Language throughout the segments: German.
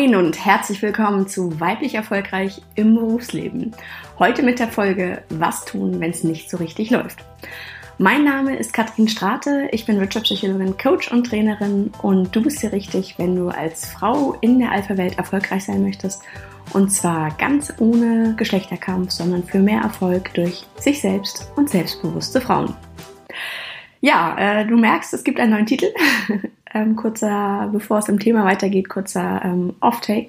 Moin und herzlich willkommen zu Weiblich Erfolgreich im Berufsleben. Heute mit der Folge Was tun, wenn es nicht so richtig läuft. Mein Name ist Katrin Strate, ich bin Wirtschaftspsychologin, Coach und Trainerin und du bist hier richtig, wenn du als Frau in der Alpha-Welt erfolgreich sein möchtest und zwar ganz ohne Geschlechterkampf, sondern für mehr Erfolg durch sich selbst und selbstbewusste Frauen. Ja, äh, du merkst, es gibt einen neuen Titel. ähm, kurzer, bevor es im Thema weitergeht, kurzer ähm, Off-Take.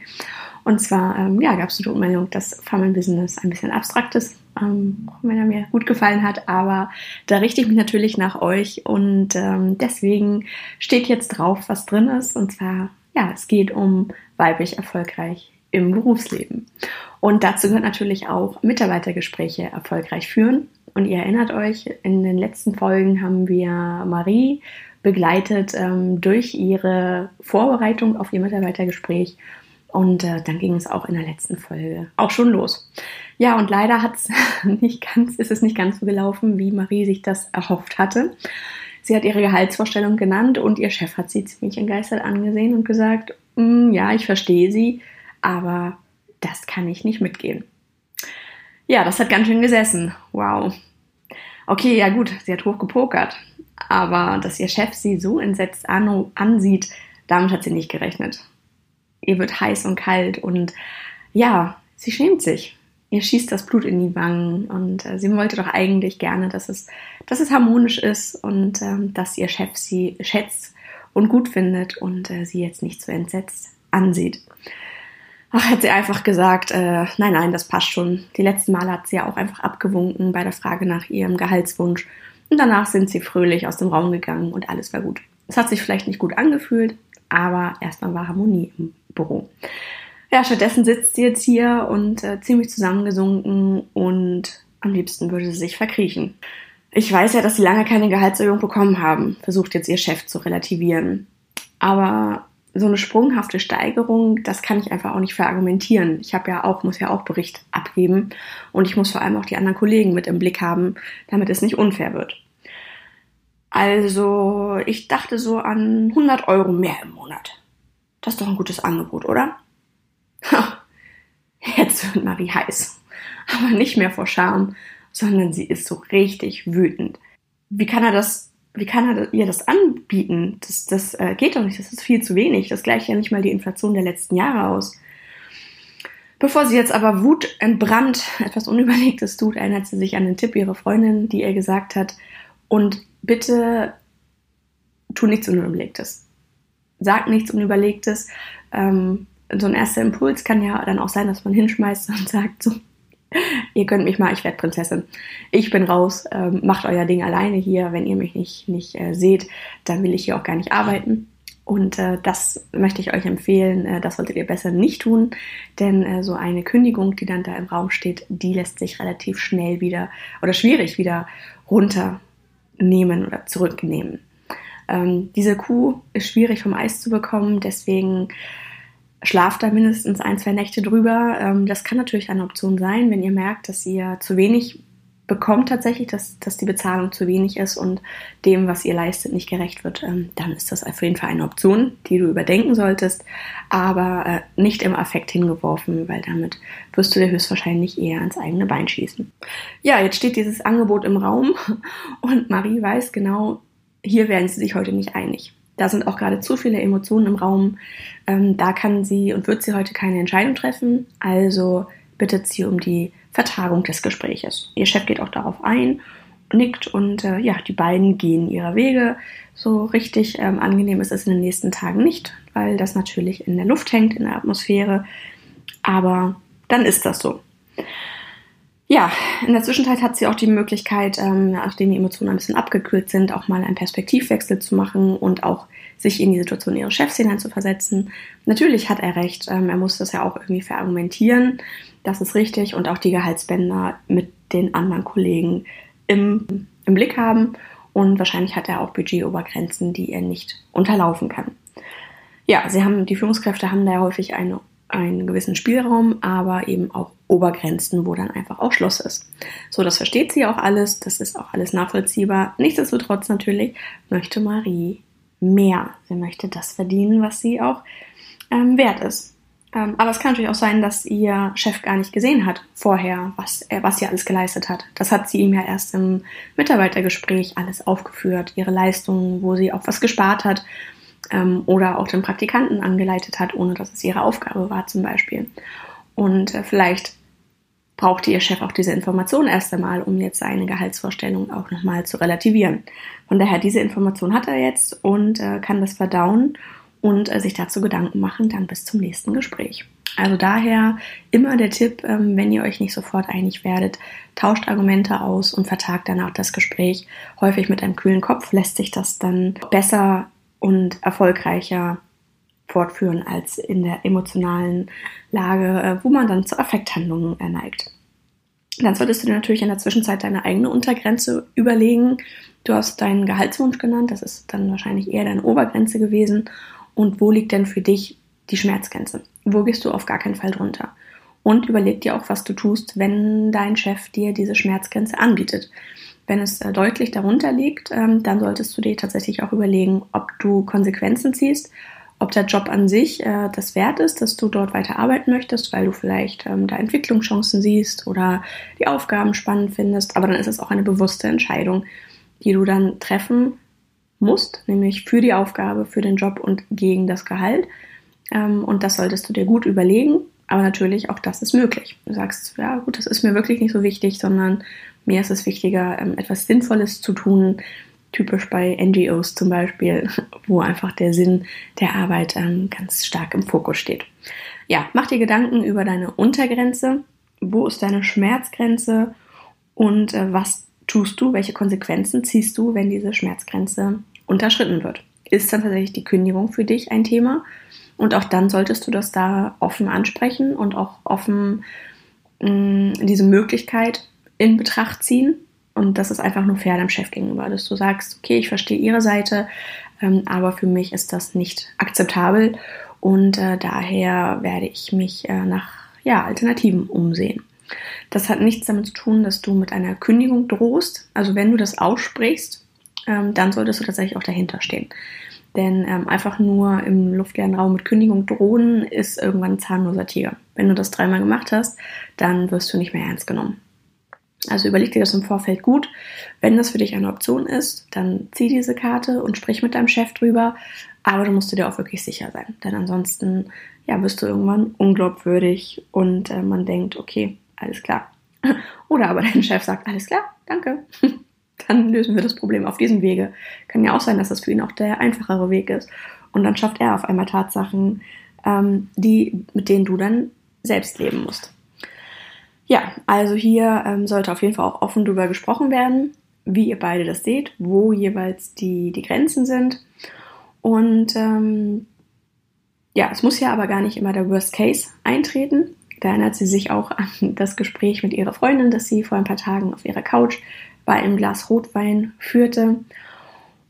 Und zwar, ähm, ja, gab es die Rückmeldung, dass Farming Business ein bisschen abstrakt ist, ähm, wenn er mir gut gefallen hat, aber da richte ich mich natürlich nach euch und ähm, deswegen steht jetzt drauf, was drin ist. Und zwar, ja, es geht um weiblich erfolgreich im Berufsleben. Und dazu gehört natürlich auch Mitarbeitergespräche erfolgreich führen. Und ihr erinnert euch, in den letzten Folgen haben wir Marie begleitet ähm, durch ihre Vorbereitung auf ihr Mitarbeitergespräch. Und äh, dann ging es auch in der letzten Folge auch schon los. Ja, und leider hat's nicht ganz, ist es nicht ganz so gelaufen, wie Marie sich das erhofft hatte. Sie hat ihre Gehaltsvorstellung genannt und ihr Chef hat sie ziemlich entgeistert angesehen und gesagt, mm, ja, ich verstehe sie, aber das kann ich nicht mitgehen. Ja, das hat ganz schön gesessen. Wow. Okay, ja gut, sie hat hoch gepokert. Aber dass ihr Chef sie so entsetzt an, ansieht, damit hat sie nicht gerechnet. Ihr wird heiß und kalt und ja, sie schämt sich. Ihr schießt das Blut in die Wangen und äh, sie wollte doch eigentlich gerne, dass es, dass es harmonisch ist und äh, dass ihr Chef sie schätzt und gut findet und äh, sie jetzt nicht so entsetzt ansieht. Ach, hat sie einfach gesagt, äh, nein, nein, das passt schon. Die letzten Male hat sie ja auch einfach abgewunken bei der Frage nach ihrem Gehaltswunsch und danach sind sie fröhlich aus dem Raum gegangen und alles war gut. Es hat sich vielleicht nicht gut angefühlt, aber erstmal war Harmonie im Büro. Ja, stattdessen sitzt sie jetzt hier und äh, ziemlich zusammengesunken und am liebsten würde sie sich verkriechen. Ich weiß ja, dass sie lange keine Gehaltserhöhung bekommen haben, versucht jetzt ihr Chef zu relativieren. Aber so eine sprunghafte Steigerung, das kann ich einfach auch nicht verargumentieren. Ich habe ja auch, muss ja auch Bericht abgeben und ich muss vor allem auch die anderen Kollegen mit im Blick haben, damit es nicht unfair wird. Also, ich dachte so an 100 Euro mehr im Monat. Das ist doch ein gutes Angebot, oder? Jetzt wird Marie heiß. Aber nicht mehr vor Scham, sondern sie ist so richtig wütend. Wie kann er das wie kann er ihr das anbieten? Das, das äh, geht doch nicht, das ist viel zu wenig. Das gleicht ja nicht mal die Inflation der letzten Jahre aus. Bevor sie jetzt aber wutentbrannt etwas Unüberlegtes tut, erinnert sie sich an den Tipp ihrer Freundin, die ihr gesagt hat, und bitte tu nichts Unüberlegtes. Sag nichts Unüberlegtes. Ähm, so ein erster Impuls kann ja dann auch sein, dass man hinschmeißt und sagt, so, ihr könnt mich mal, ich werde Prinzessin. Ich bin raus, ähm, macht euer Ding alleine hier. Wenn ihr mich nicht, nicht äh, seht, dann will ich hier auch gar nicht arbeiten. Und äh, das möchte ich euch empfehlen. Äh, das solltet ihr besser nicht tun, denn äh, so eine Kündigung, die dann da im Raum steht, die lässt sich relativ schnell wieder oder schwierig wieder runternehmen oder zurücknehmen. Ähm, diese Kuh ist schwierig vom Eis zu bekommen, deswegen schlaft da mindestens ein, zwei Nächte drüber. Ähm, das kann natürlich eine Option sein, wenn ihr merkt, dass ihr zu wenig bekommt tatsächlich, dass, dass die Bezahlung zu wenig ist und dem, was ihr leistet, nicht gerecht wird, ähm, dann ist das auf jeden Fall eine Option, die du überdenken solltest, aber äh, nicht im Affekt hingeworfen, weil damit wirst du dir höchstwahrscheinlich eher ans eigene Bein schießen. Ja, jetzt steht dieses Angebot im Raum und Marie weiß genau, hier werden sie sich heute nicht einig. Da sind auch gerade zu viele Emotionen im Raum. Ähm, da kann sie und wird sie heute keine Entscheidung treffen. Also bittet sie um die Vertagung des Gespräches. Ihr Chef geht auch darauf ein, nickt und äh, ja, die beiden gehen ihrer Wege. So richtig ähm, angenehm ist es in den nächsten Tagen nicht, weil das natürlich in der Luft hängt, in der Atmosphäre. Aber dann ist das so. Ja, in der Zwischenzeit hat sie auch die Möglichkeit, ähm, nachdem die Emotionen ein bisschen abgekühlt sind, auch mal einen Perspektivwechsel zu machen und auch sich in die Situation ihres Chefs hineinzuversetzen. Natürlich hat er recht, ähm, er muss das ja auch irgendwie verargumentieren, das ist richtig und auch die Gehaltsbänder mit den anderen Kollegen im, im Blick haben und wahrscheinlich hat er auch Budgetobergrenzen, die er nicht unterlaufen kann. Ja, sie haben, die Führungskräfte haben da häufig eine einen gewissen Spielraum, aber eben auch Obergrenzen, wo dann einfach auch Schluss ist. So, das versteht sie auch alles, das ist auch alles nachvollziehbar. Nichtsdestotrotz natürlich möchte Marie mehr. Sie möchte das verdienen, was sie auch ähm, wert ist. Ähm, aber es kann natürlich auch sein, dass ihr Chef gar nicht gesehen hat vorher, was, er, was sie alles geleistet hat. Das hat sie ihm ja erst im Mitarbeitergespräch alles aufgeführt, ihre Leistungen, wo sie auch was gespart hat ähm, oder auch den Praktikanten angeleitet hat, ohne dass es ihre Aufgabe war zum Beispiel. Und äh, vielleicht brauchte ihr Chef auch diese Information erst einmal, um jetzt seine Gehaltsvorstellung auch nochmal zu relativieren. Von daher, diese Information hat er jetzt und äh, kann das verdauen und äh, sich dazu Gedanken machen, dann bis zum nächsten Gespräch. Also daher immer der Tipp, ähm, wenn ihr euch nicht sofort einig werdet, tauscht Argumente aus und vertagt danach das Gespräch. Häufig mit einem kühlen Kopf lässt sich das dann besser und erfolgreicher fortführen als in der emotionalen Lage, äh, wo man dann zu Affekthandlungen neigt. Dann solltest du dir natürlich in der Zwischenzeit deine eigene Untergrenze überlegen. Du hast deinen Gehaltswunsch genannt, das ist dann wahrscheinlich eher deine Obergrenze gewesen und wo liegt denn für dich die Schmerzgrenze? Wo gehst du auf gar keinen Fall drunter? Und überleg dir auch, was du tust, wenn dein Chef dir diese Schmerzgrenze anbietet. Wenn es äh, deutlich darunter liegt, ähm, dann solltest du dir tatsächlich auch überlegen, ob du Konsequenzen ziehst, ob der Job an sich äh, das wert ist, dass du dort weiter arbeiten möchtest, weil du vielleicht ähm, da Entwicklungschancen siehst oder die Aufgaben spannend findest. Aber dann ist es auch eine bewusste Entscheidung, die du dann treffen musst, nämlich für die Aufgabe, für den Job und gegen das Gehalt. Ähm, und das solltest du dir gut überlegen. Aber natürlich, auch das ist möglich. Du sagst, ja gut, das ist mir wirklich nicht so wichtig, sondern mir ist es wichtiger, ähm, etwas Sinnvolles zu tun. Typisch bei NGOs zum Beispiel, wo einfach der Sinn der Arbeit ähm, ganz stark im Fokus steht. Ja, mach dir Gedanken über deine Untergrenze. Wo ist deine Schmerzgrenze? Und äh, was tust du? Welche Konsequenzen ziehst du, wenn diese Schmerzgrenze unterschritten wird. Ist dann tatsächlich die Kündigung für dich ein Thema? Und auch dann solltest du das da offen ansprechen und auch offen mh, mm, diese Möglichkeit in Betracht ziehen. Und das ist einfach nur fair dem Chef gegenüber, dass du sagst, okay, ich verstehe Ihre Seite, ähm, aber für mich ist das nicht akzeptabel und äh, daher werde ich mich äh, nach ja, Alternativen umsehen. Das hat nichts damit zu tun, dass du mit einer Kündigung drohst. Also wenn du das aussprichst, ähm, dann solltest du tatsächlich auch dahinter stehen. Denn ähm, einfach nur im luftleeren Raum mit Kündigung drohen ist irgendwann ein zahnloser Tiger. Wenn du das dreimal gemacht hast, dann wirst du nicht mehr ernst genommen. Also überleg dir das im Vorfeld gut. Wenn das für dich eine Option ist, dann zieh diese Karte und sprich mit deinem Chef drüber. Aber du musst dir auch wirklich sicher sein. Denn ansonsten ja, wirst du irgendwann unglaubwürdig und äh, man denkt, okay, alles klar. Oder aber dein Chef sagt, alles klar, danke dann lösen wir das Problem auf diesem Wege. Kann ja auch sein, dass das für ihn auch der einfachere Weg ist. Und dann schafft er auf einmal Tatsachen, ähm, die, mit denen du dann selbst leben musst. Ja, also hier ähm, sollte auf jeden Fall auch offen darüber gesprochen werden, wie ihr beide das seht, wo jeweils die, die Grenzen sind. Und ähm, ja, es muss ja aber gar nicht immer der Worst Case eintreten. Da erinnert sie sich auch an das Gespräch mit ihrer Freundin, das sie vor ein paar Tagen auf ihrer Couch bei einem Glas Rotwein führte.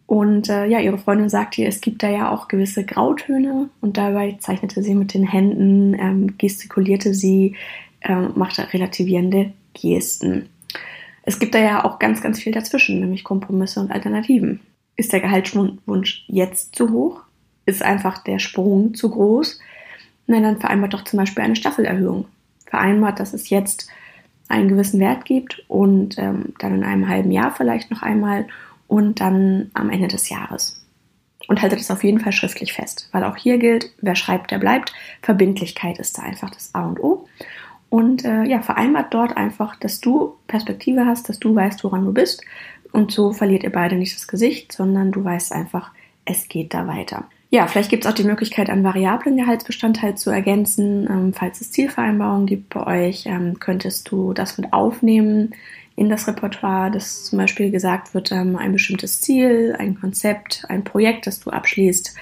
Und äh, ja, ihre Freundin sagte ihr, es gibt da ja auch gewisse Grautöne und dabei zeichnete sie mit den Händen, ähm, gestikulierte sie, ähm, machte relativierende Gesten. Es gibt da ja auch ganz, ganz viel dazwischen, nämlich Kompromisse und Alternativen. Ist der Gehaltswunsch jetzt zu hoch? Ist einfach der Sprung zu groß? Na, dann vereinbart doch zum Beispiel eine Staffelerhöhung. Vereinbart, dass es jetzt einen gewissen Wert gibt und ähm, dann in einem halben Jahr vielleicht noch einmal und dann am Ende des Jahres. Und haltet es auf jeden Fall schriftlich fest, weil auch hier gilt, wer schreibt, der bleibt. Verbindlichkeit ist da einfach das A und O. Und äh, ja, vereinbart dort einfach, dass du Perspektive hast, dass du weißt, woran du bist. Und so verliert ihr beide nicht das Gesicht, sondern du weißt einfach, es geht da weiter. Ja, vielleicht gibt es auch die Möglichkeit, einen variablen Gehaltsbestandteil zu ergänzen. Ähm, falls es Zielvereinbarungen gibt bei euch, ähm, könntest du das mit aufnehmen in das Repertoire, dass zum Beispiel gesagt wird, ähm, ein bestimmtes Ziel, ein Konzept, ein Projekt, das du abschließt.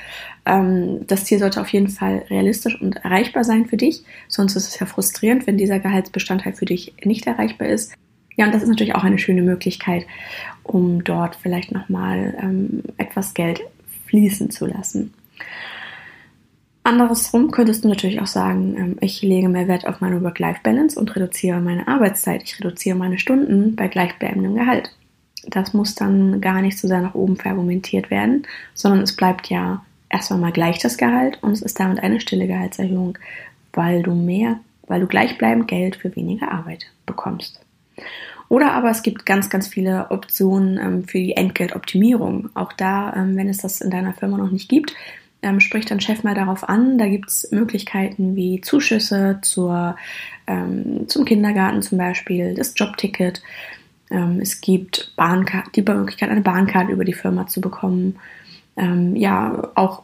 Ähm, das Ziel sollte auf jeden Fall realistisch und erreichbar sein für dich, sonst ist es ja frustrierend, wenn dieser Gehaltsbestandteil für dich nicht erreichbar ist. Ja, und das ist natürlich auch eine schöne Möglichkeit, um dort vielleicht nochmal ähm, etwas Geld fließen zu lassen. Andersrum könntest du natürlich auch sagen, ähm, ich lege mehr Wert auf meine Work-Life-Balance und reduziere meine Arbeitszeit. Ich reduziere meine Stunden bei gleichbleibendem Gehalt. Das muss dann gar nicht so sehr nach oben verargumentiert werden, sondern es bleibt ja erstmal mal gleich das Gehalt und es ist damit eine stille Gehaltserhöhung, weil du mehr, weil du gleichbleibend Geld für weniger Arbeit bekommst. Oder aber es gibt ganz, ganz viele Optionen ähm, für die Entgeltoptimierung. Auch da, ähm, wenn es das in deiner Firma noch nicht gibt, ähm, spricht dein Chef mal darauf an. Da gibt es Möglichkeiten wie Zuschüsse zur, ähm, zum Kindergarten zum Beispiel, das Jobticket. Ähm, es gibt Bahnkarte, die Möglichkeit, eine Bahnkarte über die Firma zu bekommen. Ähm, ja, auch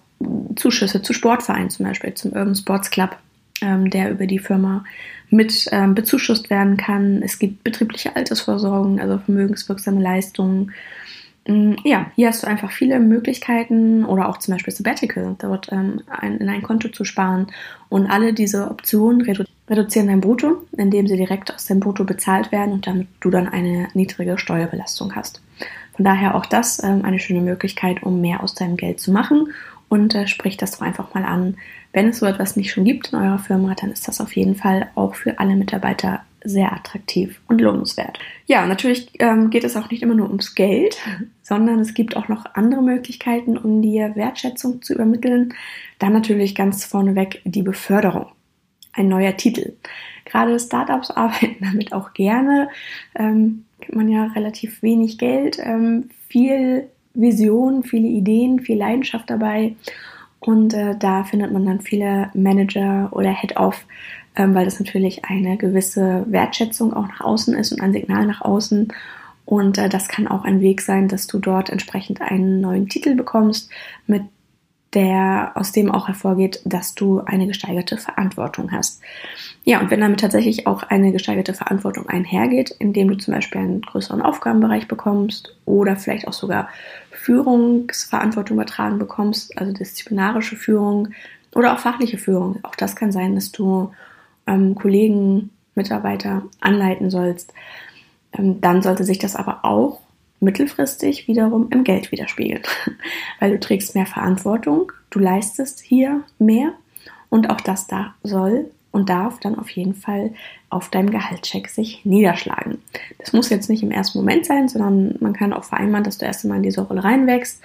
Zuschüsse zu Sportvereinen zum Beispiel, zum Urban Sports Club, ähm, der über die Firma mit ähm, bezuschusst werden kann. Es gibt betriebliche Altersvorsorgung, also vermögenswirksame Leistungen. Mm, ja, hier hast du einfach viele Möglichkeiten oder auch zum Beispiel Sabbatical, dort ähm, ein, in ein Konto zu sparen. Und alle diese Optionen redu reduzieren dein Brutto, indem sie direkt aus deinem Brutto bezahlt werden und damit du dann eine niedrige Steuerbelastung hast. Von daher auch das ähm, eine schöne Möglichkeit, um mehr aus deinem Geld zu machen und äh, sprich das doch einfach mal an. Wenn es so etwas nicht schon gibt in eurer Firma, dann ist das auf jeden Fall auch für alle Mitarbeiter sehr attraktiv und lohnenswert. Ja, natürlich ähm, geht es auch nicht immer nur ums Geld, sondern es gibt auch noch andere Möglichkeiten, um dir Wertschätzung zu übermitteln. Dann natürlich ganz vorneweg die Beförderung. Ein neuer Titel. Gerade Startups arbeiten damit auch gerne. Ähm, kriegt man ja relativ wenig Geld, ähm, viel Vision, viele Ideen, viel Leidenschaft dabei. Und äh, da findet man dann viele Manager oder Head-Off, ähm, weil das natürlich eine gewisse Wertschätzung auch nach außen ist und ein Signal nach außen. Und äh, das kann auch ein Weg sein, dass du dort entsprechend einen neuen Titel bekommst, mit der, aus dem auch hervorgeht, dass du eine gesteigerte Verantwortung hast. Ja, und wenn damit tatsächlich auch eine gesteigerte Verantwortung einhergeht, indem du zum Beispiel einen größeren Aufgabenbereich bekommst oder vielleicht auch sogar Führungsverantwortung übertragen bekommst, also disziplinarische Führung oder auch fachliche Führung. Auch das kann sein, dass du ähm, Kollegen, Mitarbeiter anleiten sollst. Ähm, dann sollte sich das aber auch mittelfristig wiederum im Geld widerspiegeln, weil du trägst mehr Verantwortung, du leistest hier mehr und auch das da soll und darf dann auf jeden Fall auf deinem Gehaltscheck sich niederschlagen. Das muss jetzt nicht im ersten Moment sein, sondern man kann auch vereinbaren, dass du erst einmal in diese Rolle reinwächst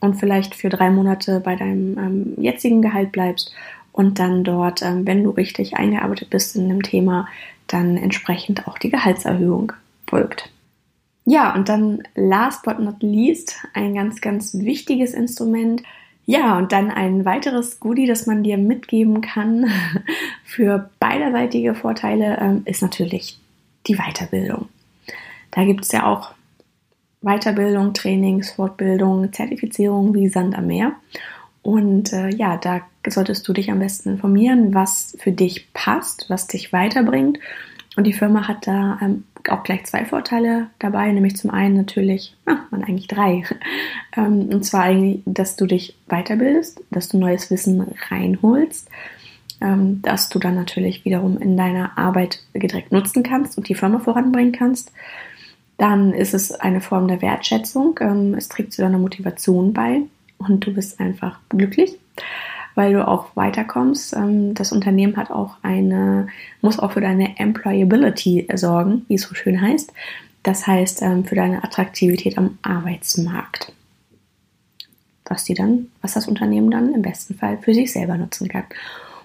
und vielleicht für drei Monate bei deinem ähm, jetzigen Gehalt bleibst und dann dort, ähm, wenn du richtig eingearbeitet bist in dem Thema, dann entsprechend auch die Gehaltserhöhung folgt. Ja, und dann last but not least ein ganz, ganz wichtiges Instrument, ja, und dann ein weiteres Goodie, das man dir mitgeben kann für beiderseitige Vorteile, ähm, ist natürlich die Weiterbildung. Da gibt es ja auch Weiterbildung, Trainings, Fortbildung, Zertifizierung wie Sand am Meer. Und äh, ja, da solltest du dich am besten informieren, was für dich passt, was dich weiterbringt. Und die Firma hat da ähm, auch gleich zwei Vorteile dabei, nämlich zum einen natürlich, ah, man eigentlich drei. Ähm, und zwar eigentlich, dass du dich weiterbildest, dass du neues Wissen reinholst, ähm, dass du dann natürlich wiederum in deiner Arbeit direkt nutzen kannst und die Firma voranbringen kannst. Dann ist es eine Form der Wertschätzung. Ähm, es trägt zu deiner Motivation bei und du bist einfach glücklich weil du auch weiterkommst. Ähm, das Unternehmen hat auch eine, muss auch für deine Employability sorgen, wie es so schön heißt. Das heißt, ähm, für deine Attraktivität am Arbeitsmarkt. Was die dann, was das Unternehmen dann im besten Fall für sich selber nutzen kann.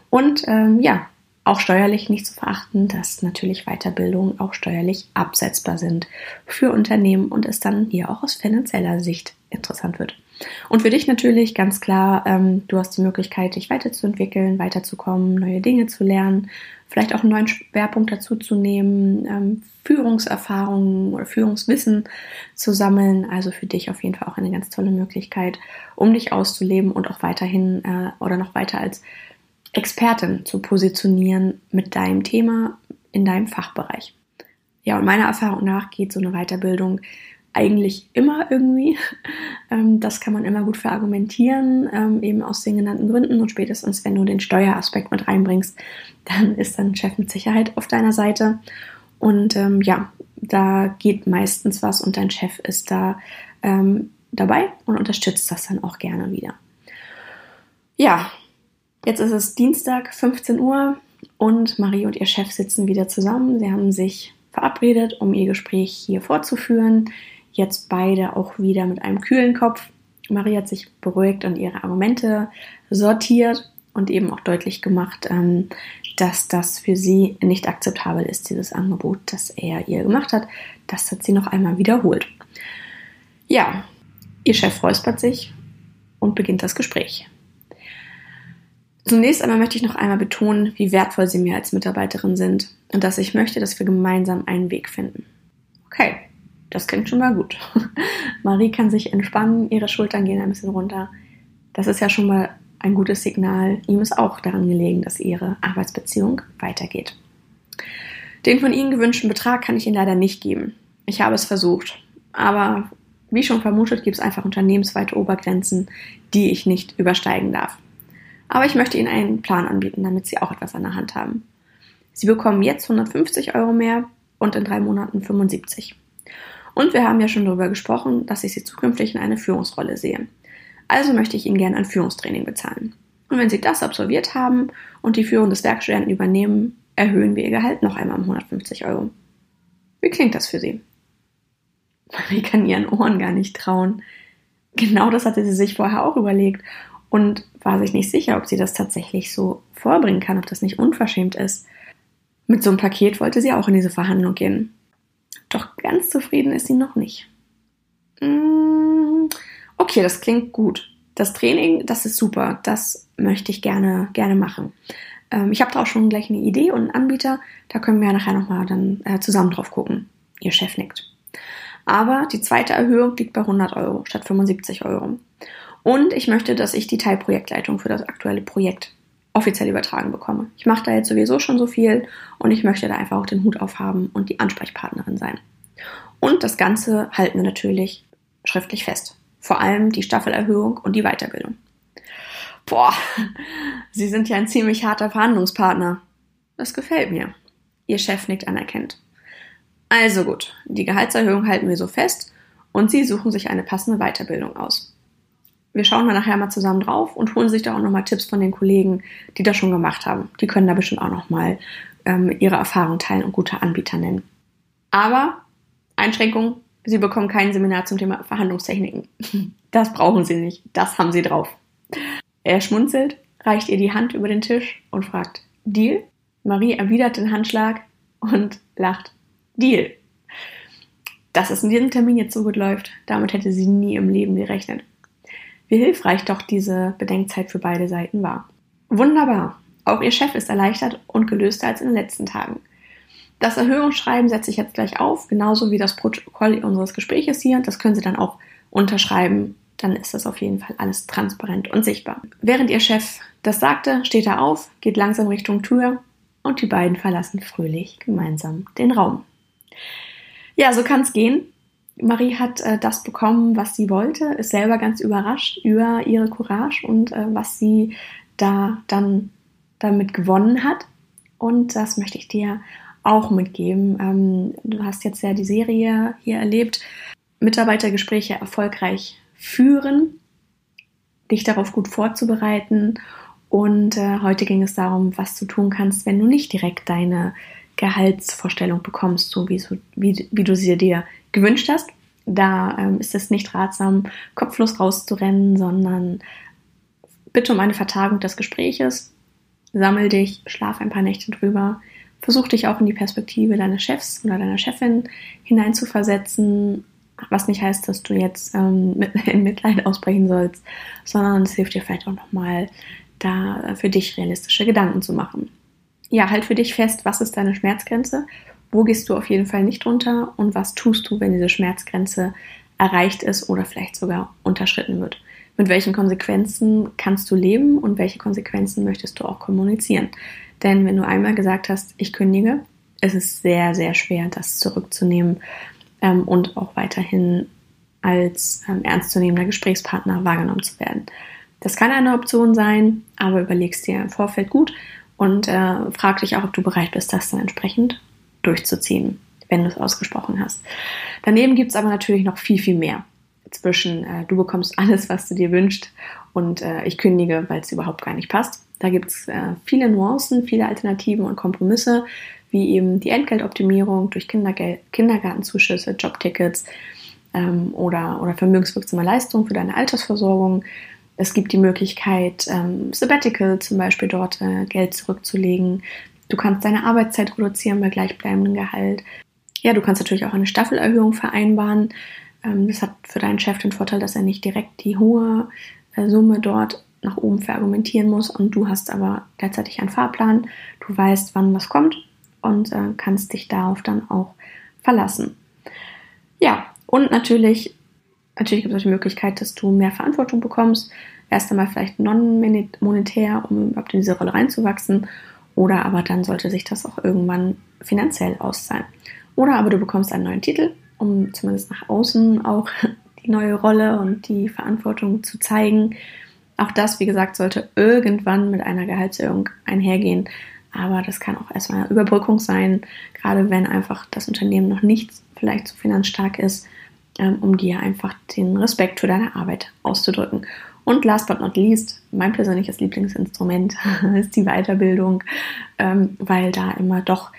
Und ähm, ja, auch steuerlich nicht zu verachten, dass natürlich Weiterbildungen auch steuerlich absetzbar sind für Unternehmen und es dann hier auch aus finanzieller Sicht interessant wird. Und für dich natürlich ganz klar, ähm, du hast die Möglichkeit, dich weiterzuentwickeln, weiterzukommen, neue Dinge zu lernen, vielleicht auch einen neuen Schwerpunkt dazu zu nehmen, ähm, Führungserfahrungen oder Führungswissen zu sammeln. Also für dich auf jeden Fall auch eine ganz tolle Möglichkeit, um dich auszuleben und auch weiterhin äh, oder noch weiter als Expertin zu positionieren mit deinem Thema in deinem Fachbereich. Ja, und meiner Erfahrung nach geht so eine Weiterbildung eigentlich immer irgendwie. Ähm, das kann man immer gut verargumentieren, ähm, eben aus den genannten Gründen. Und spätestens, wenn du den Steueraspekt mit reinbringst, dann ist dein Chef mit Sicherheit auf deiner Seite. Und ähm, ja, da geht meistens was und dein Chef ist da ähm, dabei und unterstützt das dann auch gerne wieder. Ja, jetzt ist es Dienstag, 15 Uhr und Marie und ihr Chef sitzen wieder zusammen. Sie haben sich verabredet, um ihr Gespräch hier fortzuführen jetzt beide auch wieder mit einem kühlen Kopf. Marie hat sich beruhigt und ihre Argumente sortiert und eben auch deutlich gemacht, ähm, dass das für sie nicht akzeptabel ist, dieses Angebot, das er ihr gemacht hat. Das hat sie noch einmal wiederholt. Ja, ihr Chef räuspert sich und beginnt das Gespräch. Zunächst einmal möchte ich noch einmal betonen, wie wertvoll Sie mir als Mitarbeiterin sind und dass ich möchte, dass wir gemeinsam einen Weg finden. Okay, das klingt schon mal gut. Marie kann sich entspannen, ihre Schultern gehen ein bisschen runter. Das ist ja schon mal ein gutes Signal. Ihm ist auch daran gelegen, dass ihre Arbeitsbeziehung weitergeht. Den von Ihnen gewünschten Betrag kann ich Ihnen leider nicht geben. Ich habe es versucht, aber wie schon vermutet, gibt es einfach unternehmensweite Obergrenzen, die ich nicht übersteigen darf. Aber ich möchte Ihnen einen Plan anbieten, damit Sie auch etwas an der Hand haben. Sie bekommen jetzt 150 Euro mehr und in drei Monaten 75. Und wir haben ja schon darüber gesprochen, dass ich Sie zukünftig in eine Führungsrolle sehe. Also möchte ich Ihnen gerne ein Führungstraining bezahlen. Und wenn Sie das absolviert haben und die Führung des Werkstudenten übernehmen, erhöhen wir Ihr Gehalt noch einmal um 150 Euro. Wie klingt das für Sie? Marie kann ihren Ohren gar nicht trauen. Genau das hatte sie sich vorher auch überlegt und war sich nicht sicher, ob sie das tatsächlich so vorbringen kann, ob das nicht unverschämt ist. Mit so einem Paket wollte sie auch in diese Verhandlung gehen. Doch ganz zufrieden ist sie noch nicht. Mm, okay, das klingt gut. Das Training, das ist super. Das möchte ich gerne, gerne machen. Ähm, ich habe da auch schon gleich eine Idee und einen Anbieter. Da können wir nachher nochmal dann äh, zusammen drauf gucken. Ihr Chef nickt. Aber die zweite Erhöhung liegt bei 100 Euro statt 75 Euro. Und ich möchte, dass ich die Teilprojektleitung für das aktuelle Projekt offiziell übertragen bekomme. Ich mache da jetzt sowieso schon so viel und ich möchte da einfach auch den Hut aufhaben und die Ansprechpartnerin sein. Und das Ganze halten wir natürlich schriftlich fest. Vor allem die Staffelerhöhung und die Weiterbildung. Boah, Sie sind ja ein ziemlich harter Verhandlungspartner. Das gefällt mir. Ihr Chef nickt anerkennt. Also gut, die Gehaltserhöhung halten wir so fest und Sie suchen sich eine passende Weiterbildung aus wir schauen da nachher mal zusammen drauf und holen sich da auch nochmal Tipps von den Kollegen, die das schon gemacht haben. Die können da bestimmt auch nochmal ähm, ihre Erfahrung teilen und gute Anbieter nennen. Aber Einschränkung, Sie bekommen kein Seminar zum Thema Verhandlungstechniken. Das brauchen Sie nicht. Das haben Sie drauf. Er schmunzelt, reicht ihr die Hand über den Tisch und fragt, Deal? Marie erwidert den Handschlag und lacht, Deal. Dass es in diesem Termin jetzt so gut läuft, damit hätte sie nie im Leben gerechnet wie hilfreich doch diese Bedenkzeit für beide Seiten war. Wunderbar. Auch ihr Chef ist erleichtert und gelöster als in den letzten Tagen. Das Erhöhungsschreiben setze ich jetzt gleich auf, genauso wie das Protokoll unseres Gespräches hier. Das können Sie dann auch unterschreiben. Dann ist das auf jeden Fall alles transparent und sichtbar. Während Ihr Chef das sagte, steht er auf, geht langsam Richtung Tür und die beiden verlassen fröhlich gemeinsam den Raum. Ja, so kann es gehen. Marie hat äh, das bekommen, was sie wollte, ist selber ganz überrascht über ihre Courage und äh, was sie da dann damit gewonnen hat. Und das möchte ich dir auch mitgeben. Ähm, du hast jetzt ja die Serie hier erlebt, Mitarbeitergespräche erfolgreich führen, dich darauf gut vorzubereiten. Und äh, heute ging es darum, was du tun kannst, wenn du nicht direkt deine Gehaltsvorstellung bekommst, so wie, so, wie, wie du sie dir gewünscht hast. Da ähm, ist es nicht ratsam, kopflos rauszurennen, sondern bitte um eine Vertagung des Gespräches. Sammel dich, schlaf ein paar Nächte drüber. Versuch dich auch in die Perspektive deines Chefs oder deiner Chefin hineinzuversetzen, was nicht heißt, dass du jetzt ähm, in Mitleid ausbrechen sollst, sondern es hilft dir vielleicht auch nochmal, da für dich realistische Gedanken zu machen. Ja, halt für dich fest, was ist deine Schmerzgrenze wo gehst du auf jeden Fall nicht runter und was tust du, wenn diese Schmerzgrenze erreicht ist oder vielleicht sogar unterschritten wird. Mit welchen Konsequenzen kannst du leben und welche Konsequenzen möchtest du auch kommunizieren? Denn wenn du einmal gesagt hast, ich kündige, ist es sehr, sehr schwer, das zurückzunehmen ähm, und auch weiterhin als ähm, ernstzunehmender Gesprächspartner wahrgenommen zu werden. Das kann eine Option sein, aber überlegst dir im Vorfeld gut und äh, frag dich auch, ob du bereit bist, das dann entsprechend durchzuziehen, wenn du es ausgesprochen hast. Daneben gibt es aber natürlich noch viel, viel mehr. Zwischen äh, du bekommst alles, was du dir wünschst und äh, ich kündige, weil es überhaupt gar nicht passt. Da gibt es äh, viele Nuancen, viele Alternativen und Kompromisse, wie eben die Entgeltoptimierung durch Kindergel Kindergartenzuschüsse, Jobtickets ähm, oder, oder vermögenswirksame Leistungen für deine Altersversorgung. Es gibt die Möglichkeit, ähm, Sabbatical zum Beispiel dort äh, Geld zurückzulegen. Du kannst deine Arbeitszeit reduzieren bei gleichbleibendem Gehalt. Ja, du kannst natürlich auch eine Staffelerhöhung vereinbaren. Ähm, das hat für deinen Chef den Vorteil, dass er nicht direkt die hohe äh, Summe dort nach oben verargumentieren muss und du hast aber gleichzeitig einen Fahrplan. Du weißt, wann was kommt und äh, kannst dich darauf dann auch verlassen. Ja, und natürlich, natürlich gibt es auch die Möglichkeit, dass du mehr Verantwortung bekommst. Erst einmal vielleicht non-monetär, um überhaupt in diese Rolle reinzuwachsen. Oder aber dann sollte sich das auch irgendwann finanziell auszahlen. Oder aber du bekommst einen neuen Titel, um zumindest nach außen auch die neue Rolle und die Verantwortung zu zeigen. Auch das, wie gesagt, sollte irgendwann mit einer Gehaltserhöhung einhergehen. Aber das kann auch erstmal eine Überbrückung sein, gerade wenn einfach das Unternehmen noch nicht vielleicht so finanzstark ist, um dir einfach den Respekt für deine Arbeit auszudrücken. Und last but not least, mein persönliches Lieblingsinstrument ist die Weiterbildung, ähm, weil da immer doch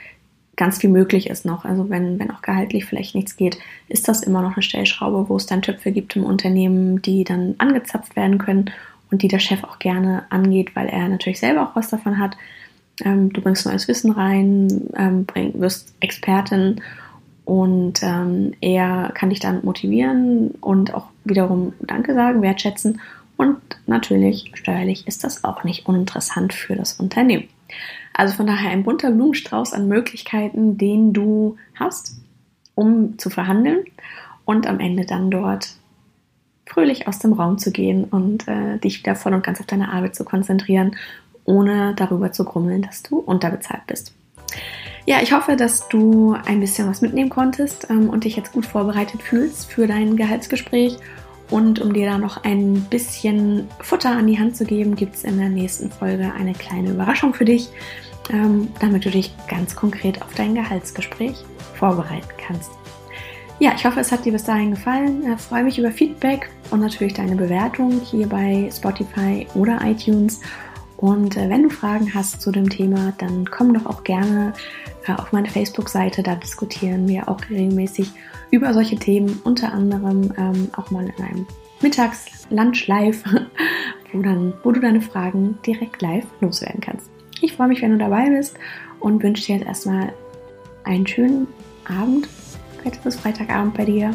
ganz viel möglich ist noch. Also wenn, wenn auch gehaltlich vielleicht nichts geht, ist das immer noch eine Stellschraube, wo es dann Töpfe gibt im Unternehmen, die dann angezapft werden können und die der Chef auch gerne angeht, weil er natürlich selber auch was davon hat. Ähm, du bringst neues Wissen rein, ähm, wirst Expertin und ähm, er kann dich dann motivieren und auch wiederum Danke sagen, wertschätzen. Und natürlich steuerlich ist das auch nicht uninteressant für das Unternehmen. Also von daher ein bunter Blumenstrauß an Möglichkeiten, den du hast, um zu verhandeln und am Ende dann dort fröhlich aus dem Raum zu gehen und äh, dich wieder voll und ganz auf deine Arbeit zu konzentrieren, ohne darüber zu grummeln, dass du unterbezahlt bist. Ja, ich hoffe, dass du ein bisschen was mitnehmen konntest ähm, und dich jetzt gut vorbereitet fühlst für dein Gehaltsgespräch. Und um dir da noch ein bisschen Futter an die Hand zu geben, gibt es in der nächsten Folge eine kleine Überraschung für dich, ähm, damit du dich ganz konkret auf dein Gehaltsgespräch vorbereiten kannst. Ja, ich hoffe, es hat dir bis dahin gefallen. Ich freue mich über Feedback und natürlich deine Bewertung hier bei Spotify oder iTunes. Und äh, wenn du Fragen hast zu dem Thema, dann komm doch auch gerne äh, auf meine Facebook-Seite. Da diskutieren wir auch regelmäßig über solche Themen, unter anderem ähm, auch mal in einem Mittags-Lunch live, wo, wo du deine Fragen direkt live loswerden kannst. Ich freue mich, wenn du dabei bist und wünsche dir jetzt erstmal einen schönen Abend Vielleicht ist es Freitagabend bei dir,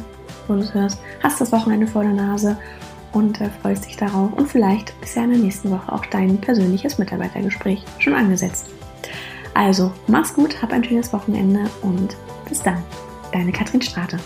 wo du es hörst. Hast das Wochenende vor der Nase und äh, freust dich darauf. Und vielleicht ist ja in der nächsten Woche auch dein persönliches Mitarbeitergespräch schon angesetzt. Also, mach's gut, hab ein schönes Wochenende und bis dann. Deine Katrin Strate.